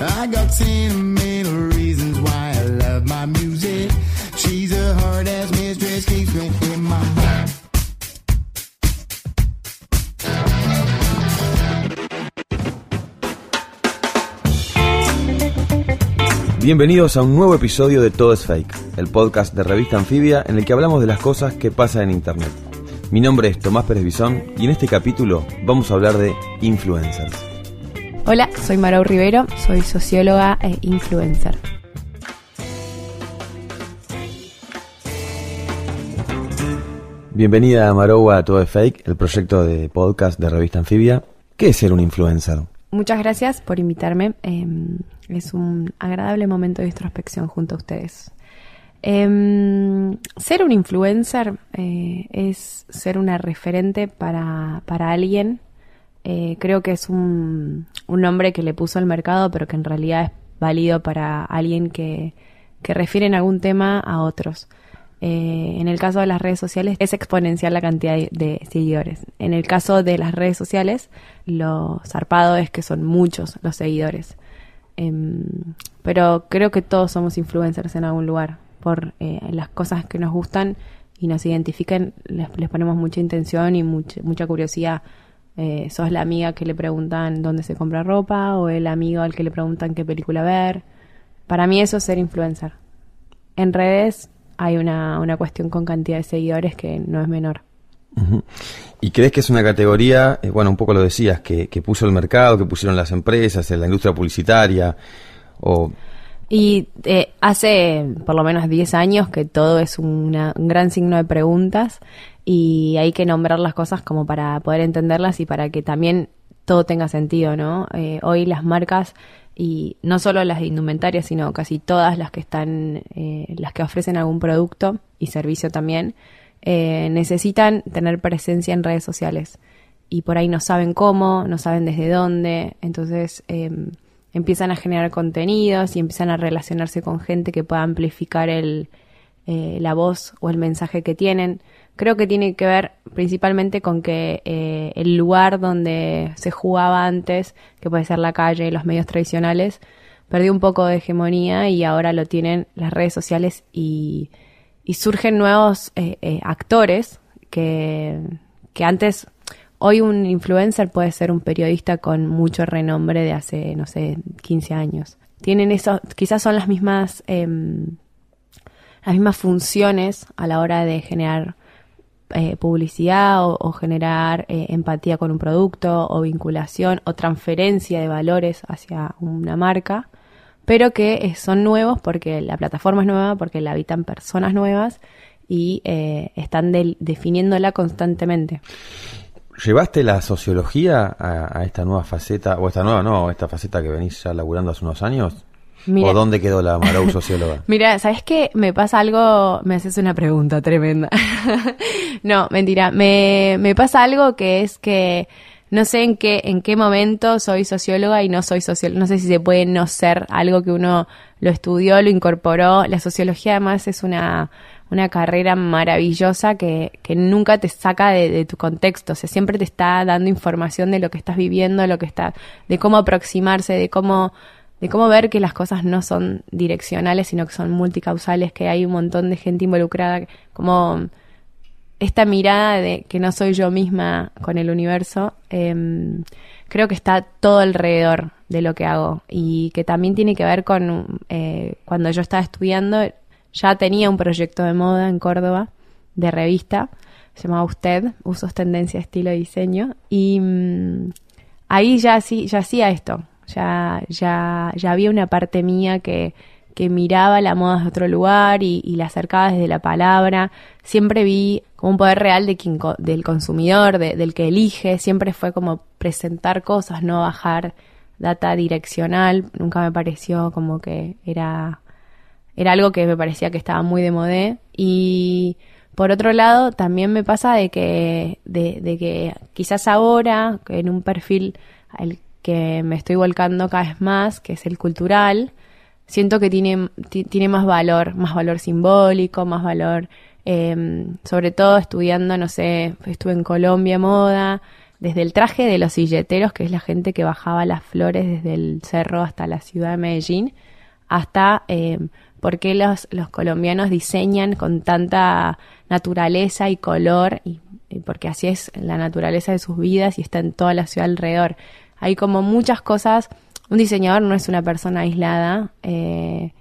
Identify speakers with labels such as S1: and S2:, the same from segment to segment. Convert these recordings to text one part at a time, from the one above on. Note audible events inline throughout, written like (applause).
S1: I got reasons why I love my music. She's a hard ass mistress, keeps me my.
S2: Bienvenidos a un nuevo episodio de Todo es Fake, el podcast de revista Anfibia en el que hablamos de las cosas que pasan en Internet. Mi nombre es Tomás Pérez Bisón y en este capítulo vamos a hablar de influencers.
S3: Hola, soy Marou Rivero, soy socióloga e influencer.
S2: Bienvenida Marou a Todo es Fake, el proyecto de podcast de revista Anfibia. ¿Qué es ser un influencer?
S3: Muchas gracias por invitarme. Eh, es un agradable momento de introspección junto a ustedes. Eh, ser un influencer eh, es ser una referente para, para alguien. Eh, creo que es un, un nombre que le puso al mercado, pero que en realidad es válido para alguien que, que refiere en algún tema a otros. Eh, en el caso de las redes sociales es exponencial la cantidad de, seguidores. En el caso de las redes sociales, lo zarpado es que son muchos los seguidores. Em, pero creo que todos somos influencers en algún lugar por eh, las cosas que nos gustan y nos identifican, les, ponemos mucha intención y mucha, mucha curiosidad. Eh, sos la amiga que le preguntan dónde se compra ropa o el amigo al que le preguntan qué película ver. Para mí eso es ser influencer. En redes hay una, una cuestión con cantidad de seguidores que no es menor.
S2: ¿Y crees que es una categoría, eh, bueno, un poco lo decías, que, que puso el mercado, que pusieron las empresas, en la industria publicitaria, o
S3: Y eh, hace por lo menos 10 años que todo es una- un gran signo de preguntas y hay que nombrar las cosas como para poder entenderlas y para que también todo tenga sentido, ¿no? Eh, hoy las marcas y no solo las de indumentarias, sino casi todas las que están, eh, las que ofrecen algún producto y servicio también, eh, necesitan tener presencia en redes sociales y por ahí no saben cómo, no saben desde dónde, entonces eh, empiezan a generar contenidos y empiezan a relacionarse con gente que pueda amplificar el, la voz o el mensaje que tienen. Creo que tiene que ver principalmente con que eh, el lugar donde se jugaba antes, que puede ser la calle y los medios tradicionales, perdió un poco de hegemonía y ahora lo tienen las redes sociales y, surgen nuevos eh, eh, actores que, que antes, hoy un influencer puede ser un periodista con mucho renombre de hace, no sé, 15 años. Tienen eso, quizás son las mismas, em, las mismas funciones a la hora de generar eh, publicidad o, generar eh, empatía con un producto o vinculación o transferencia de valores hacia una marca, pero que eh, son nuevos porque la plataforma es nueva, porque la habitan personas nuevas y están definiéndola constantemente.
S2: ¿llevaste la sociología a, a esta nueva faceta, o esta nueva, no, esta faceta que venís ya laburando hace unos años?
S3: Mira-
S2: ¿O dónde quedó la Marou socióloga? (laughs)
S3: Mira, ¿sabes qué? Me pasa algo, me haces una pregunta tremenda. (laughs) no, mentira, me, me pasa algo que es que no sé en qué, en qué momento soy socióloga y no soy socióloga. No sé si se puede no ser algo que uno lo estudió, lo incorporó. La sociología además es una, una carrera maravillosa que, que nunca te saca de, de tu contexto. O sea, siempre te está dando información de lo que estás viviendo, lo que está, de cómo aproximarse, de cómo de cómo ver que las cosas no son direccionales, sino que son multicausales, que hay un montón de gente involucrada, como esta mirada de que no soy yo misma con el universo, em, creo que está todo alrededor de lo que hago y que también tiene que ver con eh, cuando yo estaba estudiando, ya tenía un proyecto de moda en Córdoba, de revista, se llamaba Usted, Usos, Tendencia, Estilo y Diseño, y mm, ahí ya, sí, ya hacía esto, ya, ya, ya había una parte mía que, que miraba la moda de otro lugar y, y la acercaba desde la palabra. Siempre vi como un poder real de quien, del consumidor, de- del que elige. Siempre fue como presentar cosas, no bajar data direccional. Nunca me pareció como que era era algo que me parecía que estaba muy de modé. Y por otro lado, también me pasa de que, de, de que quizás ahora, en un perfil que me estoy volcando cada vez más, que es el cultural, siento que tiene, tiene más valor, más valor simbólico, más valor, eh, sobre todo estudiando, no sé, estuve en Colombia moda, desde el traje de los silleteros, que es la gente que bajaba las flores desde el cerro hasta la ciudad de Medellín, hasta eh, por qué los, los colombianos diseñan con tanta naturaleza y color, y, porque así es la naturaleza de sus vidas y está en toda la ciudad alrededor. Hay como muchas cosas, un diseñador no es una persona aislada eh,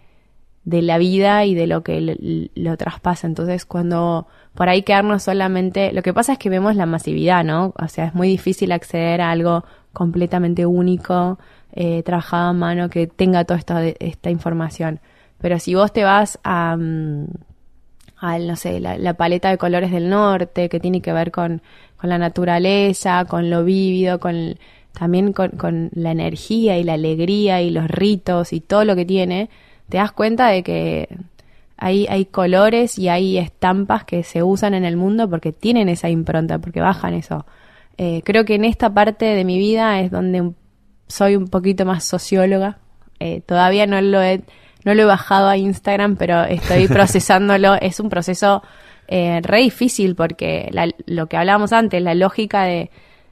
S3: de la vida y de lo que lo traspasa, entonces cuando por ahí quedarnos solamente, lo que pasa es que vemos la masividad, ¿no? O sea, es muy difícil acceder a algo completamente único, eh, trabajado a mano, que tenga toda esta, esta información. Pero si vos te vas a, mm, no sé, la, paleta de colores del norte, que tiene que ver con, con la naturaleza, con lo vívido, con también con, con, la energía y la alegría y los ritos y todo lo que tiene, te das cuenta de que hay, hay colores y hay estampas que se usan en el mundo porque tienen esa impronta, porque bajan eso. Eh, creo que en esta parte de mi vida es donde soy un poquito más socióloga. Eh, todavía no lo he no lo he bajado a Instagram, pero estoy (laughs) procesándolo. es un proceso eh, re difícil porque lo que hablábamos antes, la lógica de,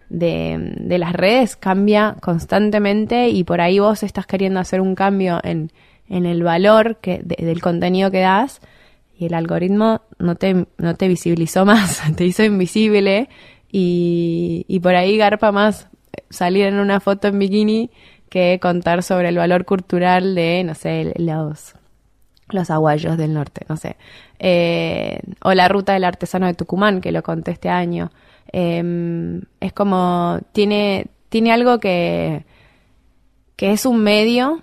S3: de, las redes cambia constantemente y por ahí vos estás queriendo hacer un cambio en, en el valor que, del contenido que das y el algoritmo no te, no te visibilizó más, (laughs) te hizo invisible y, y por ahí garpa más salir en una foto en bikini que contar sobre el valor cultural de, no sé, los, los aguayos del norte, no sé. Eh, o la ruta del artesano de Tucumán, que lo conté este año. Em, es como, tiene, tiene algo que, que es un medio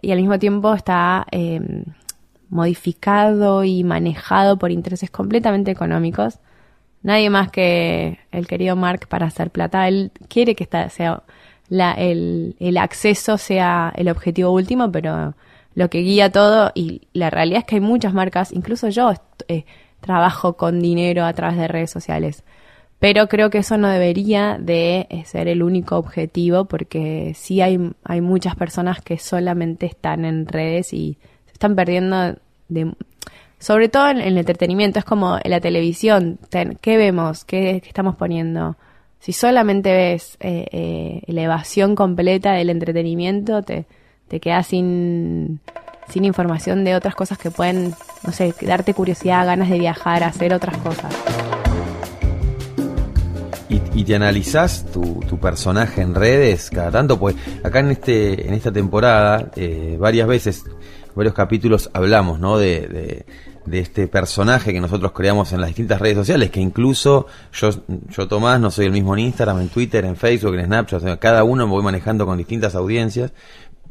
S3: y al mismo tiempo está em, modificado y manejado por intereses completamente económicos. Nadie más que el querido Mark para hacer plata. Él quiere que sea la, el, el acceso sea el objetivo último, pero lo que guía todo y la realidad es que hay muchas marcas, incluso yo eh, trabajo con dinero a través de redes sociales, pero creo que eso no debería de eh, ser el único objetivo porque sí hay, hay muchas personas que solamente están en redes y se están perdiendo de... Sobre todo en, el entretenimiento, es como en la televisión, ¿qué vemos? ¿Qué, estamos poniendo? si solamente ves eh, eh, la evasión completa del entretenimiento, te, te quedas sin, sin información de otras cosas que pueden, no sé, darte curiosidad, ganas de viajar, hacer otras cosas.
S2: ¿Y, te analizás tu, tu, personaje en redes cada tanto? Pues acá en este en esta temporada, eh, varias veces, varios capítulos hablamos, ¿no? de de este personaje que nosotros creamos en las distintas redes sociales, que incluso yo, yo Tomás, no soy el mismo en Instagram, en Twitter, en Facebook, en Snapchat, cada uno me voy manejando con distintas audiencias,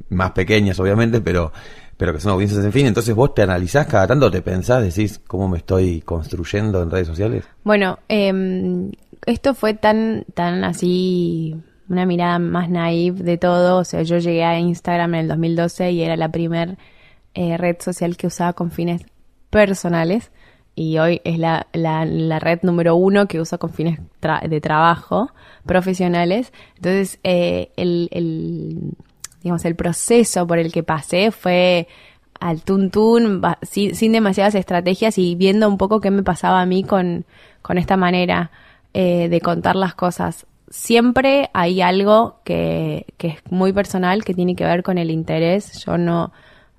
S2: más pequeñas obviamente, pero, pero que son audiencias en fin. Entonces vos te analizás cada tanto, te pensás, decís cómo me estoy construyendo en redes sociales.
S3: Bueno, eh, esto fue tan, tan así, una mirada más naive de todo. O sea, yo llegué a Instagram en el 2012 y era la primer eh, red social que usaba con fines personales y hoy es la, la, red número uno que usa con fines de trabajo profesionales. Entonces, eh, el, el, digamos, el proceso por el que pasé fue al tuntún, sin, sin demasiadas estrategias y viendo un poco qué me pasaba a mí con, con esta manera eh, de contar las cosas. Siempre hay algo que, que es muy personal, que tiene que ver con el interés. Yo no,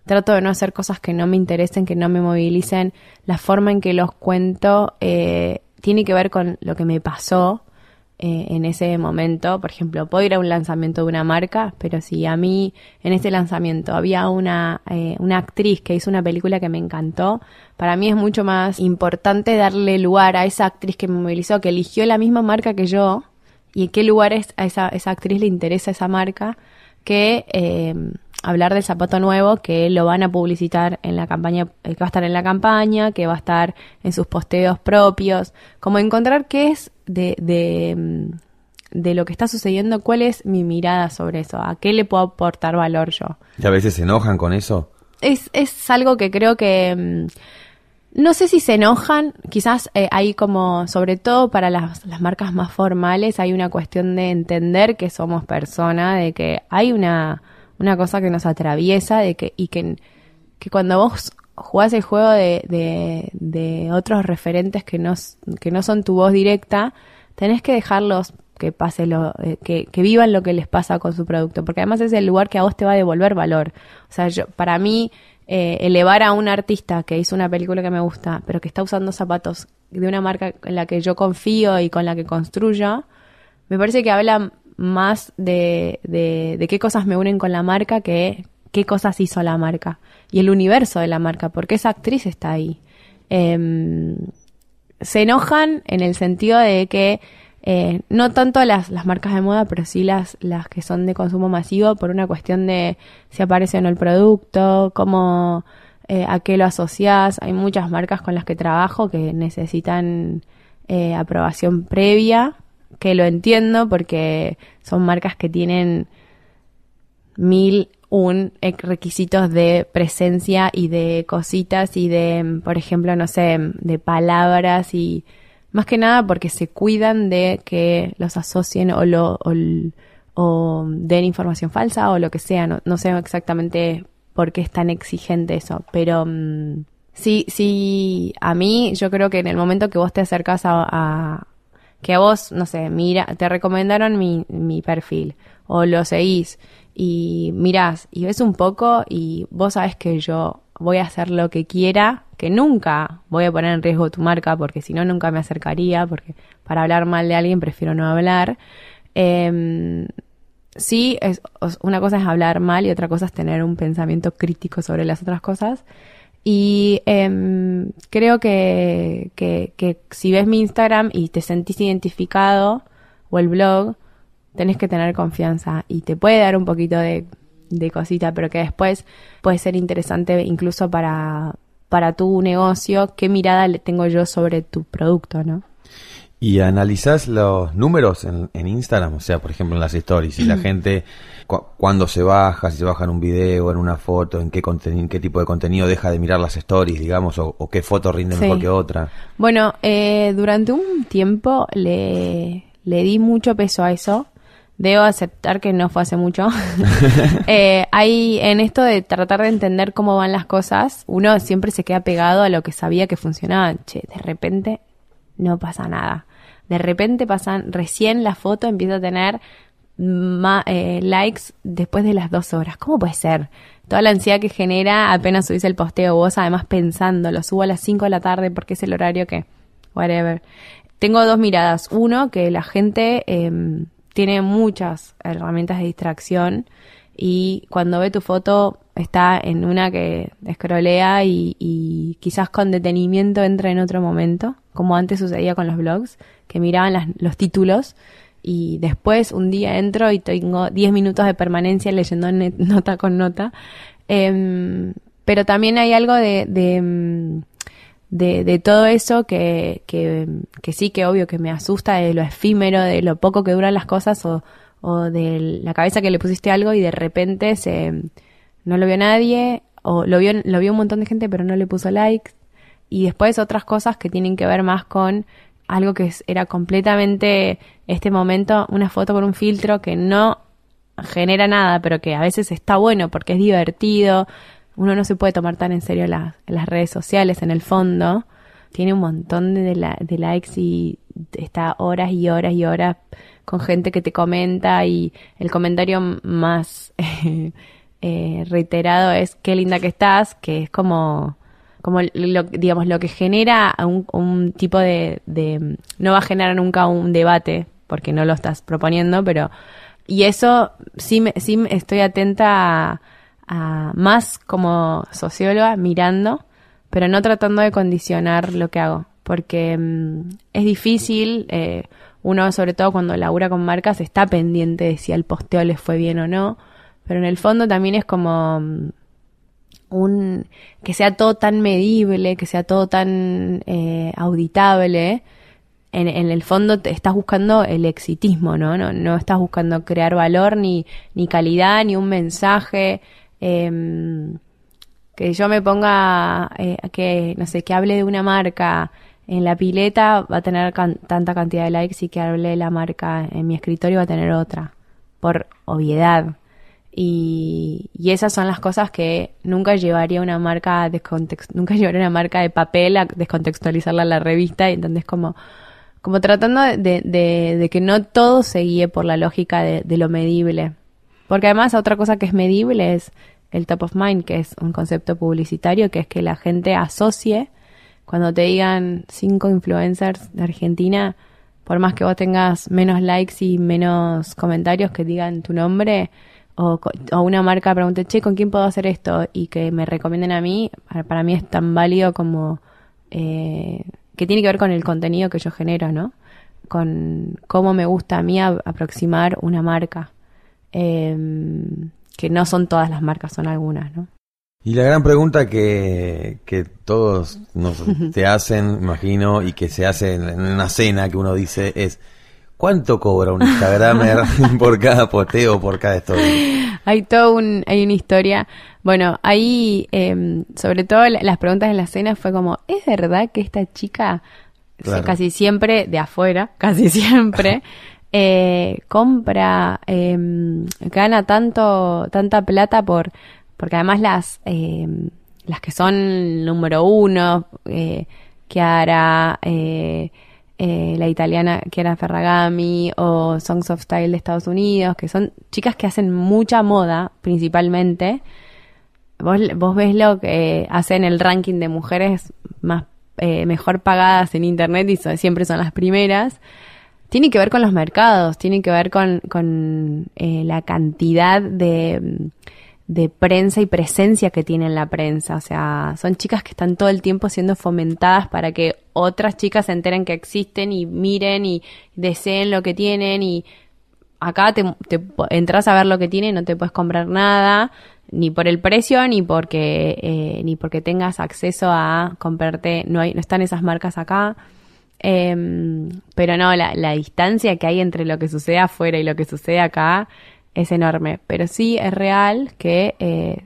S3: trato de no hacer cosas que no me interesen, que no me movilicen. La forma en que los cuento eh, tiene que ver con lo que me pasó eh, en ese momento. Por ejemplo, puedo ir a un lanzamiento de una marca, pero si a mí en ese lanzamiento había una, eh, una actriz que hizo una película que me encantó, para mí es mucho más importante darle lugar a esa actriz que me movilizó, que eligió la misma marca que yo, y en qué lugares a esa, esa actriz le interesa esa marca, que hablar del zapato nuevo que lo van a publicitar en la campaña, eh, que va a estar en la campaña, que va a estar en sus posteos propios, como encontrar qué es de, de, mm, de lo que está sucediendo, cuál es mi mirada sobre eso, a qué le puedo aportar valor yo.
S2: ¿Y a veces se enojan con eso?
S3: es, es algo que creo que... mm, no sé si se enojan, quizás eh, hay como, sobre todo para las, las marcas más formales, hay una cuestión de entender que somos personas, de que hay una, una cosa que nos atraviesa, de que, y que, que cuando vos jugás el juego de, otros referentes que no, son tu voz directa, tenés que dejarlos que pase lo, eh, que, que vivan lo que les pasa con su producto, porque además es el lugar que a vos te va a devolver valor. O sea, yo, para mí, eh, elevar a un artista que hizo una película que me gusta, pero que está usando zapatos de una marca en la que yo confío y con la que construyo, me parece que habla más de, de, de qué cosas me unen con la marca que qué cosas hizo la marca y el universo de la marca, porque esa actriz está ahí. Em, se enojan en el sentido de que eh, no tanto las, las marcas de moda, pero sí las, las que son de consumo masivo por una cuestión de si aparece o no el producto, cómo, eh, a qué lo asocias. Hay muchas marcas con las que trabajo que necesitan eh, aprobación previa, que lo entiendo porque son marcas que tienen mil un requisitos de presencia y de cositas y de, mm, por ejemplo, no sé, de palabras y más que nada porque se cuidan de que los asocien o lo o, o den información falsa o lo que sea. No, no sé exactamente por qué es tan exigente eso, pero mm, sí, sí, a mí yo creo que en el momento que vos te acercas a, a- que a vos, no sé, mira, te recomendaron mi, mi perfil o lo seguís y mirás y ves un poco y vos sabes que yo voy a hacer lo que quiera, que nunca voy a poner en riesgo tu marca porque si no nunca me acercaría, porque para hablar mal de alguien prefiero no hablar. Em, sí, es, una cosa es hablar mal y otra cosa es tener un pensamiento crítico sobre las otras cosas. Y em, creo que, que, que si ves mi Instagram y te sentís identificado, o el blog, tenés que tener confianza y te puede dar un poquito de, de cosita, pero que después puede ser interesante incluso para, para tu negocio, qué mirada le tengo yo sobre tu producto, ¿no?
S2: ¿Y analizás los números en, en Instagram? O sea, por ejemplo, en las stories, si la (clears throat) gente, cu- cuándo se baja, si se baja en un video, en una foto, en qué, en qué tipo de contenido deja de mirar las stories, digamos, o, o qué foto rinde
S3: Sí.
S2: mejor que otra.
S3: Bueno, eh, durante un tiempo le, le di mucho peso a eso. Debo aceptar que no fue hace mucho. (laughs) (laughs) eh, hay en esto de tratar de entender cómo van las cosas, uno siempre se queda pegado a lo que sabía que funcionaba. Che, de repente no pasa nada. De repente pasan, recién la foto empieza a tener ma- eh, likes después de las dos horas. ¿Cómo puede ser? Toda la ansiedad que genera apenas subís el posteo, vos además pensando, lo subo a las 5 de la tarde porque es el horario que, whatever. Tengo dos miradas. Uno, que la gente eh, tiene muchas herramientas de distracción y cuando ve tu foto está en una que escrolea y, quizás con detenimiento entra en otro momento, como antes sucedía con los blogs, que miraban las- los títulos y después un día entro y tengo 10 minutos de permanencia leyendo (laughs) nota con nota. Em, pero también hay algo de, de, mm, de, de todo eso que, que, que sí que obvio que me asusta de lo efímero, de lo poco que duran las cosas o, o de la cabeza que le pusiste algo y de repente se no lo vio nadie o lo vio, lo vio un montón de gente pero no le puso likes y después otras cosas que tienen que ver más con algo que era completamente este momento, una foto con un filtro que no genera nada, pero que a veces está bueno porque es divertido. Uno no se puede tomar tan en serio las, redes sociales en el fondo. Tiene un montón de, de likes y está horas y horas y horas con gente que te comenta y el comentario más (laughs) eh, reiterado es qué linda que estás, que es como como lo, digamos lo que genera un, un tipo de, de no va a generar nunca un debate porque no lo estás proponiendo pero y eso sí me, sí estoy atenta a, más como socióloga mirando pero no tratando de condicionar lo que hago porque mm, es difícil eh, uno sobre todo cuando labura con marcas está pendiente de si al posteo les fue bien o no pero en el fondo también es como mm, un que sea todo tan medible, que sea todo tan eh, auditable, en, en el fondo te estás buscando el exitismo, ¿no? No, no estás buscando crear valor, ni, ni calidad, ni un mensaje. Em, Que yo me ponga, eh, que, no sé, que hable de una marca en la pileta va a tener tanta cantidad de likes y que hable de la marca en mi escritorio va a tener otra, por obviedad. Y, y esas son las cosas que nunca llevaría una marca a nunca (laughs) llevaría una marca de papel a descontextualizarla en la revista y entonces como como tratando de, de- que no todo se guíe por la lógica de lo medible. Porque además otra cosa que es medible es el top of mind, que es un concepto publicitario, que es que la gente asocie, cuando te digan cinco influencers de Argentina, por más que vos tengas menos likes y menos comentarios que digan tu nombre, o, una marca pregunte, che, ¿con quién puedo hacer esto? Y que me recomienden a mí, para, para mí es tan válido como eh, que tiene que ver con el contenido que yo genero, ¿no? Con cómo me gusta a mí aproximar una marca. Em, que no son todas las marcas, son algunas, ¿no?
S2: Y la gran pregunta que, que todos nos (laughs) te hacen, imagino, y que se hace en una cena que uno dice es, ¿cuánto cobra un Instagramer (laughs) por cada posteo, por cada story?
S3: Hay todo un, hay una historia. Bueno, ahí, em, sobre todo la- las preguntas en la cena fue como, ¿es verdad que esta chica,
S2: Claro.
S3: casi siempre de afuera, casi siempre, (laughs) eh, compra, em, gana tanto, tanta plata por, porque además las, em, las que son número uno, eh, eh, eh, la italiana Chiara Ferragami o Songs of Style de Estados Unidos, que son chicas que hacen mucha moda principalmente. Vos, vos ves lo que hacen el ranking de mujeres más eh, mejor pagadas en internet y siempre son las primeras. Tiene que ver con los mercados, tiene que ver con, con eh, la cantidad de, de prensa y presencia que tiene en la prensa. O sea, son chicas que están todo el tiempo siendo fomentadas para que otras chicas se enteren que existen y miren y deseen lo que tienen y acá te, te entras a ver lo que tiene y no te puedes comprar nada ni por el precio ni porque eh, ni porque tengas acceso a comprarte no hay no están esas marcas acá Em, pero no la, la distancia que hay entre lo que sucede afuera y lo que sucede acá es enorme pero sí es real que eh,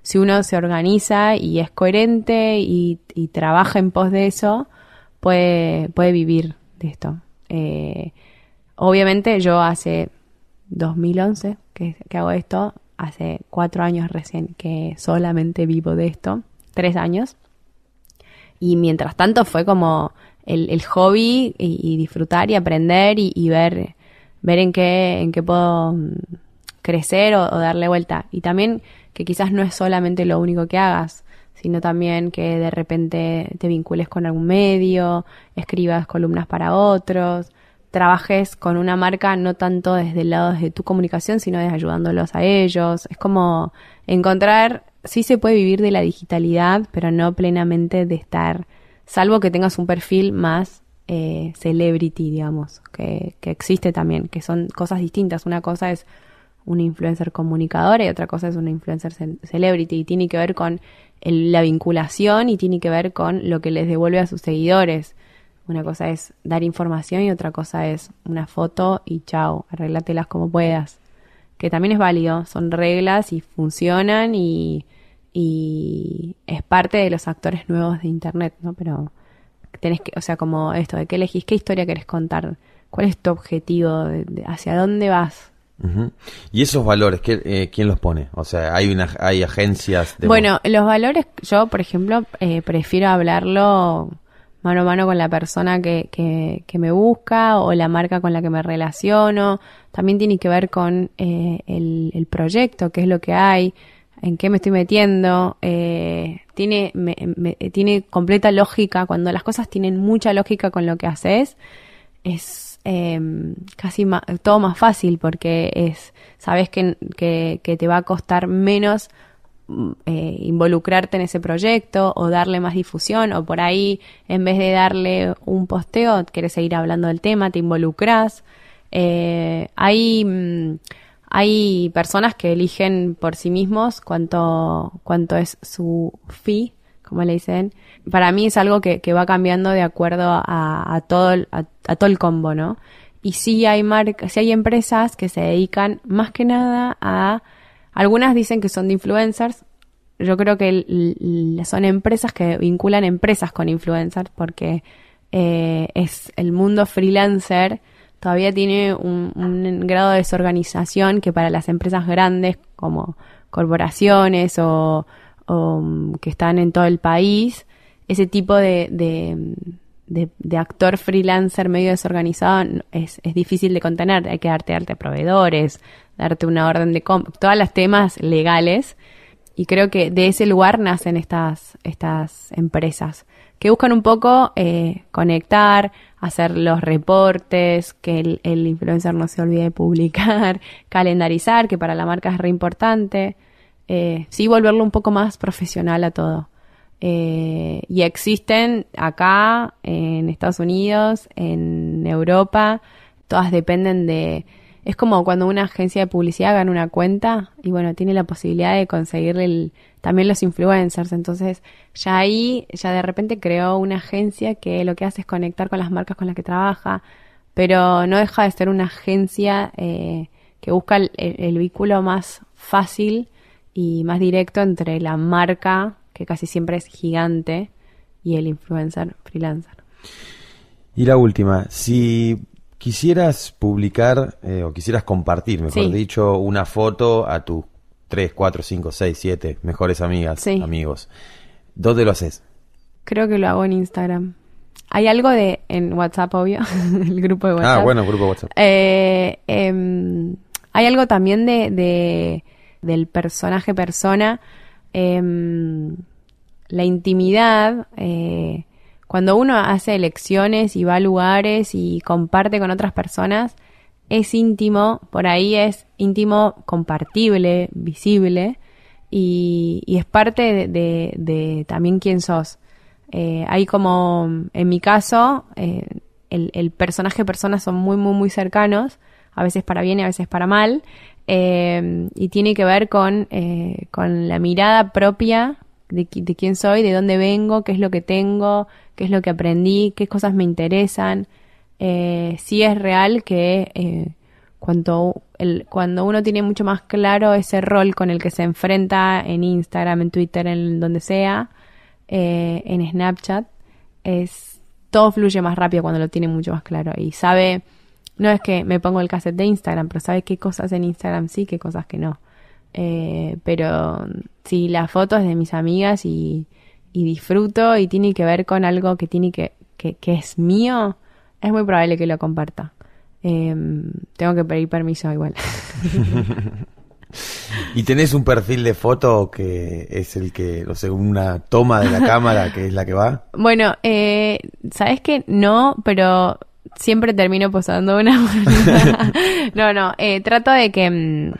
S3: si uno se organiza y es coherente y, trabaja en pos de eso puede puede vivir de esto Eh, obviamente yo hace 2011 que, que hago esto, hace cuatro años recién que solamente vivo de esto, tres años. Y mientras tanto fue como el, el hobby y, disfrutar y aprender y, y ver, ver en qué, en qué puedo mm, crecer o, o darle vuelta. Y también que quizás no es solamente lo único que hagas, sino también que de repente te vincules con algún medio, escribas columnas para otros, trabajes con una marca no tanto desde el lado de tu comunicación, sino desde ayudándolos a ellos. Es como encontrar, sí se puede vivir de la digitalidad, pero no plenamente de estar, salvo que tengas un perfil más eh, celebrity, digamos, que, que existe también, que son cosas distintas. Una cosa es una influencer comunicadora y otra cosa es una influencer ce- celebrity y tiene que ver con el- la vinculación y tiene que ver con lo que les devuelve a sus seguidores. Una cosa es dar información y otra cosa es una foto y chao, arréglatelas como puedas. Que también es válido, son reglas y funcionan y, y es parte de los actores nuevos de Internet, ¿no? Pero tenés que, o sea, como esto, ¿de qué elegís? ¿Qué historia querés contar? ¿Cuál es tu objetivo? ¿De- de- ¿Hacia dónde vas?
S2: Y esos valores, ¿qué- eh, ¿quién los pone? O sea, hay una, hay agencias de
S3: Bueno, los valores, yo, por ejemplo, eh, prefiero hablarlo mano a mano con la persona que, que, que me busca o la marca con la que me relaciono. También tiene que ver con eh, el, el proyecto, qué es lo que hay, en qué me estoy metiendo. Eh, tiene, me- tiene completa lógica. Cuando las cosas tienen mucha lógica con lo que haces, es eh, casi todo más fácil porque es sabes que, que, te va a costar menos mm, eh, involucrarte en ese proyecto o darle más difusión o por ahí en vez de darle un posteo quieres seguir hablando del tema te involucras Eh, hay mm, hay personas que eligen por sí mismos cuánto cuánto es su fee como le dicen. Para mí es algo que, va cambiando de acuerdo a, todo a, a todo el combo no y sí hay marcas sí hay empresas que se dedican más que nada a algunas dicen que son de influencers. Yo creo que son empresas que vinculan empresas con influencers porque eh, es el mundo freelancer todavía tiene un, grado de desorganización que para las empresas grandes como corporaciones o, mm, que están en todo el país, ese tipo de, de, de- actor freelancer medio desorganizado es, es difícil de contener. Hay que darte arte a proveedores, darte una orden de compra, todos los temas legales. Y creo que de ese lugar nacen estas, estas empresas que buscan un poco eh, conectar, hacer los reportes, que el, influencer no se olvide de publicar, (laughs) calendarizar, que para la marca es re importante. Eh, sí, volverlo un poco más profesional a todo. Eh, y existen acá, en Estados Unidos, en Europa, todas dependen de... Es como cuando una agencia de publicidad gana una cuenta y bueno, tiene la posibilidad de conseguirle el- también los influencers. Entonces, ya ahí, ya de repente creó una agencia que lo que hace es conectar con las marcas con las que trabaja, pero no deja de ser una agencia eh, que busca el- el vínculo más fácil y más directo entre la marca, que casi siempre es gigante, y el influencer freelancer.
S4: Y la última, si quisieras publicar eh, o quisieras compartir, mejor
S3: Sí.
S4: dicho, una foto a tus 3, 4, 5, 6, 7 mejores amigas,
S3: Sí.
S4: amigos, ¿dónde lo haces?
S3: Creo que lo hago en Instagram. Hay algo de en WhatsApp, obvio, (laughs) el grupo de WhatsApp.
S4: Ah, bueno, grupo WhatsApp.
S3: Eh, em, hay algo también de, de- del personaje persona. em, la intimidad. eh, cuando uno hace elecciones y va a lugares y comparte con otras personas, es íntimo, por ahí es íntimo compartible, visible, y, es parte de, también quién sos. Eh, hay como, en mi caso, eh, el, el personaje persona son muy, muy, muy cercanos, a veces para bien y a veces para mal, eh, y tiene que ver con, con la mirada propia de, qui- de quién soy, de dónde vengo, qué es lo que tengo, qué es lo que aprendí, qué cosas me interesan. Eh, sí es real que eh, cuando, el, cuando uno tiene mucho más claro ese rol con el que se enfrenta en Instagram, en Twitter, en donde sea, eh, en Snapchat, es todo fluye más rápido cuando lo tiene mucho más claro y sabe, no es que me pongo el cassette de Instagram, pero sabe qué cosas en Instagram sí, qué cosas que no. Eh, pero si la foto es de mis amigas y, y disfruto y tiene que ver con algo que tiene que, que, que es mío, es muy probable que lo comparta. Eh, tengo que pedir permiso igual. (laughs)
S4: ¿Y tenés un perfil de foto que es el que, no sé, una toma de la cámara que es la que va?
S3: Bueno, eh, sabes que no, pero siempre termino posando una. (laughs) no, no, eh, trato de que mm,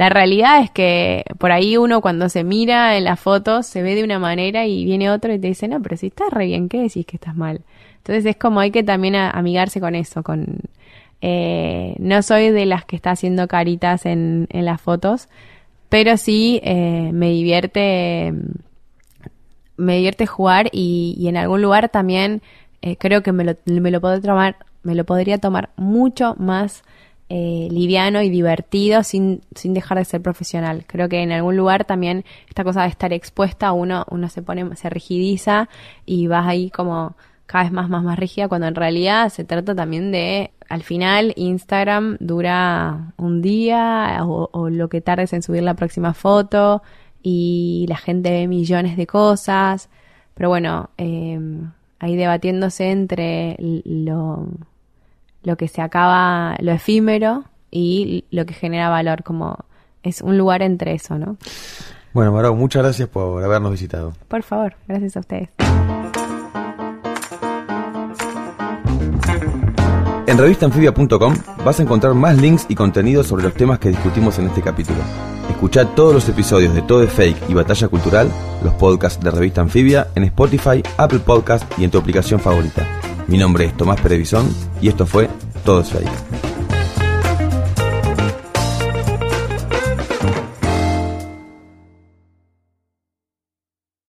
S3: la realidad es que por ahí uno cuando se mira en las fotos se ve de una manera y viene otro y te dice, no, pero si estás re bien, ¿qué decís que estás mal? Entonces es como hay que también amigarse con eso, con... eh, no soy de las que está haciendo caritas en, en las fotos, pero sí eh, me divierte me divierte jugar y, y en algún lugar también eh, creo que me lo, me lo puedo tomar, me lo podría tomar mucho más eh, liviano y divertido sin, sin dejar de ser profesional. Creo que en algún lugar también esta cosa de estar expuesta, uno, uno se pone, se rigidiza y vas ahí como cada vez más, más, más rígida, cuando en realidad se trata también de, al final, Instagram dura un día o, o lo que tardes en subir la próxima foto y la gente ve millones de cosas, pero bueno, eh, ahí debatiéndose entre lo, lo que se acaba, lo efímero y lo que genera valor, como es un lugar entre eso, ¿no?
S4: Bueno, Marau, muchas gracias por habernos visitado.
S3: Por favor, gracias a ustedes.
S4: En revistanfibia.com vas a encontrar más links y contenidos sobre los temas que discutimos en este capítulo. Escuchá todos los episodios de Todo es Fake y Batalla Cultural, los podcasts de Revista Anfibia, en Spotify, Apple Podcast y en tu aplicación favorita. Mi nombre es Tomás Perevison y esto fue Todo es.